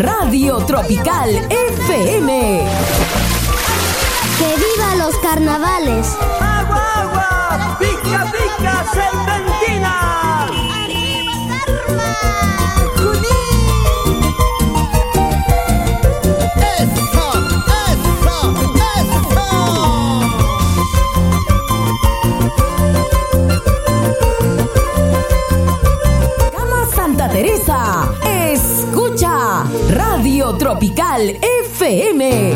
Radio Tropical FM. ¡Que viva los carnavales! ¡Agua, agua! ¡Pica, pica, serpentina! ¡Arriba, Santa Teresa. Escucha Radio Tropical FM.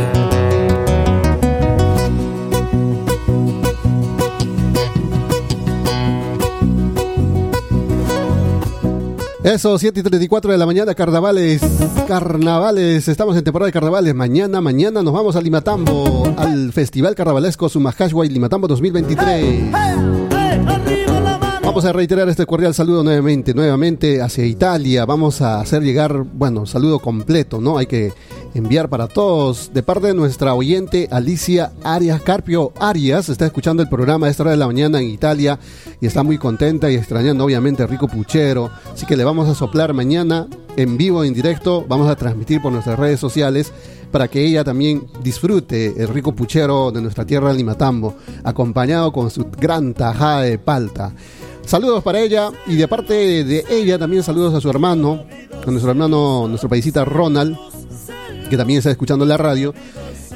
Eso, 7 y 34 de la mañana, carnavales, carnavales, estamos en temporada de carnavales. Mañana, mañana nos vamos a Limatambo, al Festival Carnavalesco Sumajashwa y Limatambo 2023. Vamos a reiterar este cordial saludo nuevamente, nuevamente hacia Italia. Vamos a hacer llegar, bueno, saludo completo, ¿no? Hay que enviar para todos. De parte de nuestra oyente Alicia Arias Carpio Arias, está escuchando el programa a esta hora de la mañana en Italia y está muy contenta y extrañando obviamente Rico Puchero. Así que le vamos a soplar mañana en vivo, en directo. Vamos a transmitir por nuestras redes sociales para que ella también disfrute el rico puchero de nuestra tierra Limatambo, acompañado con su gran tajada de palta. Saludos para ella y de parte de ella también saludos a su hermano, a nuestro hermano, nuestro paisita Ronald, que también está escuchando la radio.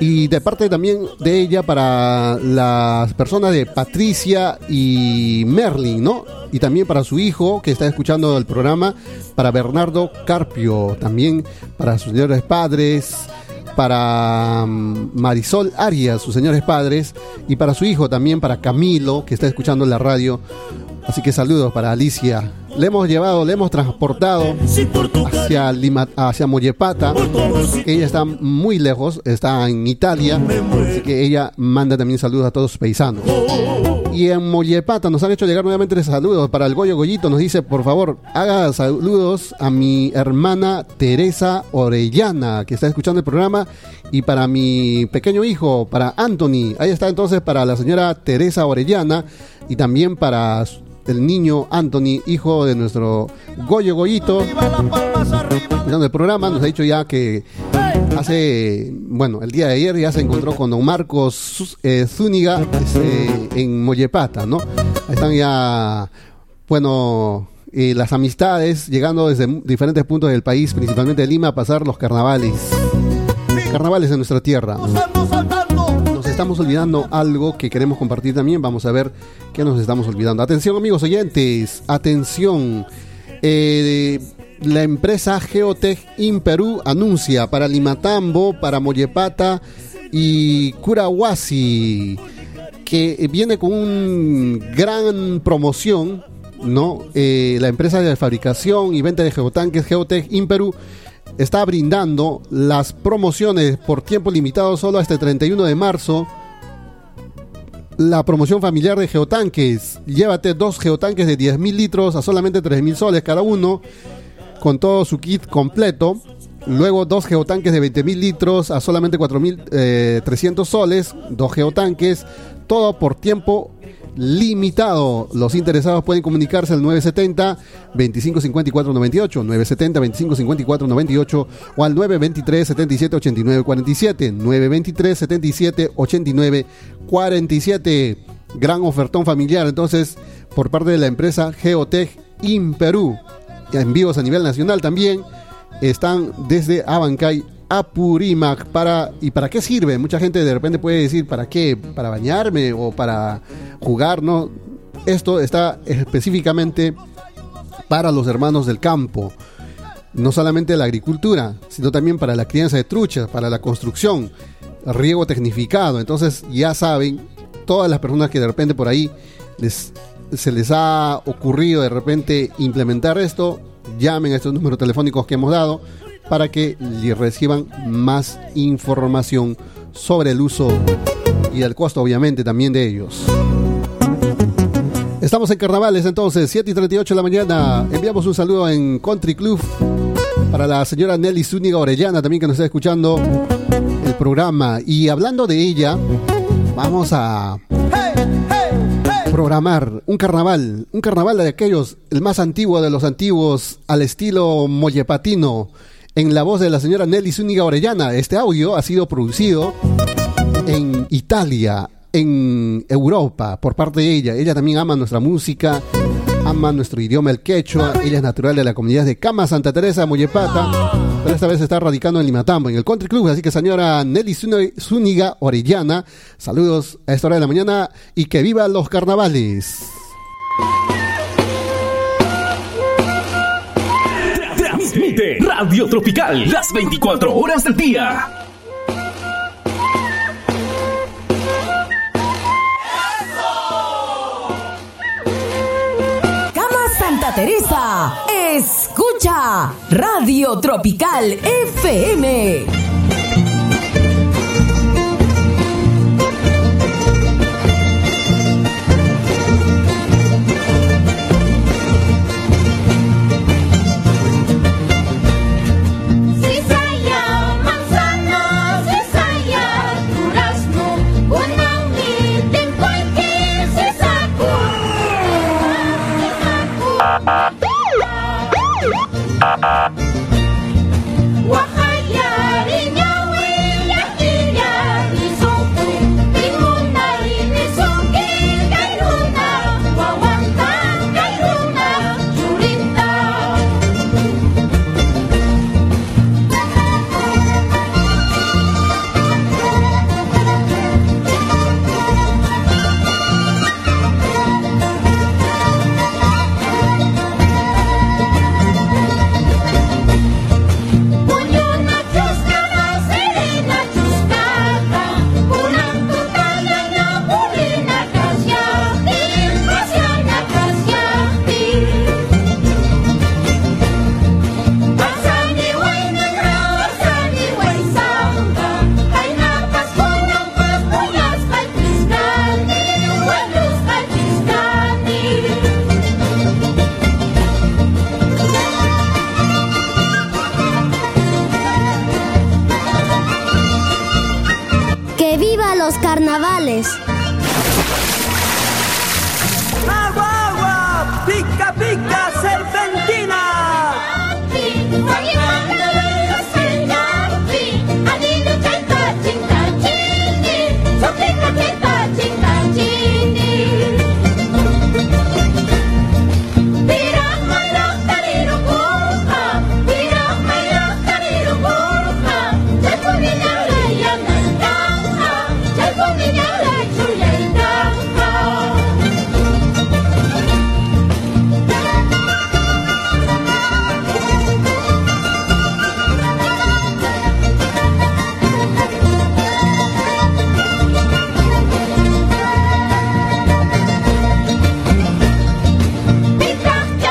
Y de parte también de ella para las personas de Patricia y Merlin, ¿no? Y también para su hijo que está escuchando el programa, para Bernardo Carpio, también para sus señores padres, para mm, Marisol Arias, sus señores padres, y para su hijo también, para Camilo, que está escuchando la radio. Así que saludos para Alicia. Le hemos llevado, le hemos transportado hacia, Lima, hacia Mollepata. Ella está muy lejos, está en Italia. Así que ella manda también saludos a todos sus paisanos. Y en Mollepata nos han hecho llegar nuevamente saludos para el Goyo Goyito. Nos dice, por favor, haga saludos a mi hermana Teresa Orellana, que está escuchando el programa, y para mi pequeño hijo, para Anthony. Ahí está entonces para la señora Teresa Orellana y también para el niño Anthony, hijo de nuestro Goyo Goyito. Escuchando el programa, nos ha dicho ya que hace, bueno, el día de ayer ya se encontró con don Marcos eh, Zúñiga este, en Mollepata, ¿no? Están ya, bueno, eh, las amistades llegando desde diferentes puntos del país, principalmente Lima, a pasar los carnavales. Carnavales en nuestra tierra. Nos estamos olvidando algo que queremos compartir también. Vamos a ver qué nos estamos olvidando. Atención amigos oyentes, atención. Eh, la empresa Geotech in Perú anuncia para Limatambo, para Mollepata y Curahuasi que viene con un gran promoción, ¿no? Eh, la empresa de fabricación y venta de geotanques Geotech in Perú está brindando las promociones por tiempo limitado solo hasta el 31 de marzo. La promoción familiar de geotanques. Llévate dos geotanques de 10.000 litros a solamente 3.000 soles cada uno, con todo su kit completo. Luego dos geotanques de 20.000 litros a solamente 4.300 soles, dos geotanques, todo por tiempo limitado. Los interesados pueden comunicarse al 970 2554 98, 970 2554 98 o al 923 77 89 47, 923 77 89 47. Gran ofertón familiar entonces por parte de la empresa Geotech in Perú. Envíos a nivel nacional también están desde Abancay a Purímac. Para, ¿Y para qué sirve? Mucha gente de repente puede decir, ¿para qué? ¿Para bañarme o para jugar? No, esto está específicamente para los hermanos del campo. No solamente la agricultura, sino también para la crianza de truchas, para la construcción, riego tecnificado. Entonces ya saben, todas las personas que de repente por ahí les, se les ha ocurrido de repente implementar esto, llamen a estos números telefónicos que hemos dado para que reciban más información sobre el uso y el costo obviamente también de ellos. Estamos en carnavales entonces, 7 y 38 de la mañana. Enviamos un saludo en Country Club para la señora Nelly Zúñiga Orellana también que nos está escuchando el programa. Y hablando de ella, vamos a programar un carnaval, un carnaval de aquellos, el más antiguo de los antiguos, al estilo mollepatino, en la voz de la señora Nelly Zúñiga Orellana. Este audio ha sido producido en Italia, en Europa, por parte de ella. Ella también ama nuestra música, ama nuestro idioma, el quechua. Ella es natural de la comunidad de Cama Santa Teresa, Mollepata, pero esta vez está radicando en Limatambo, en el Country Club. Así que, señora Nelly Zúñiga Orellana, saludos a esta hora de la mañana y que viva los carnavales. Transmite Radio Tropical las 24 horas del día. Teresa. Radio Tropical FM. Carnavales.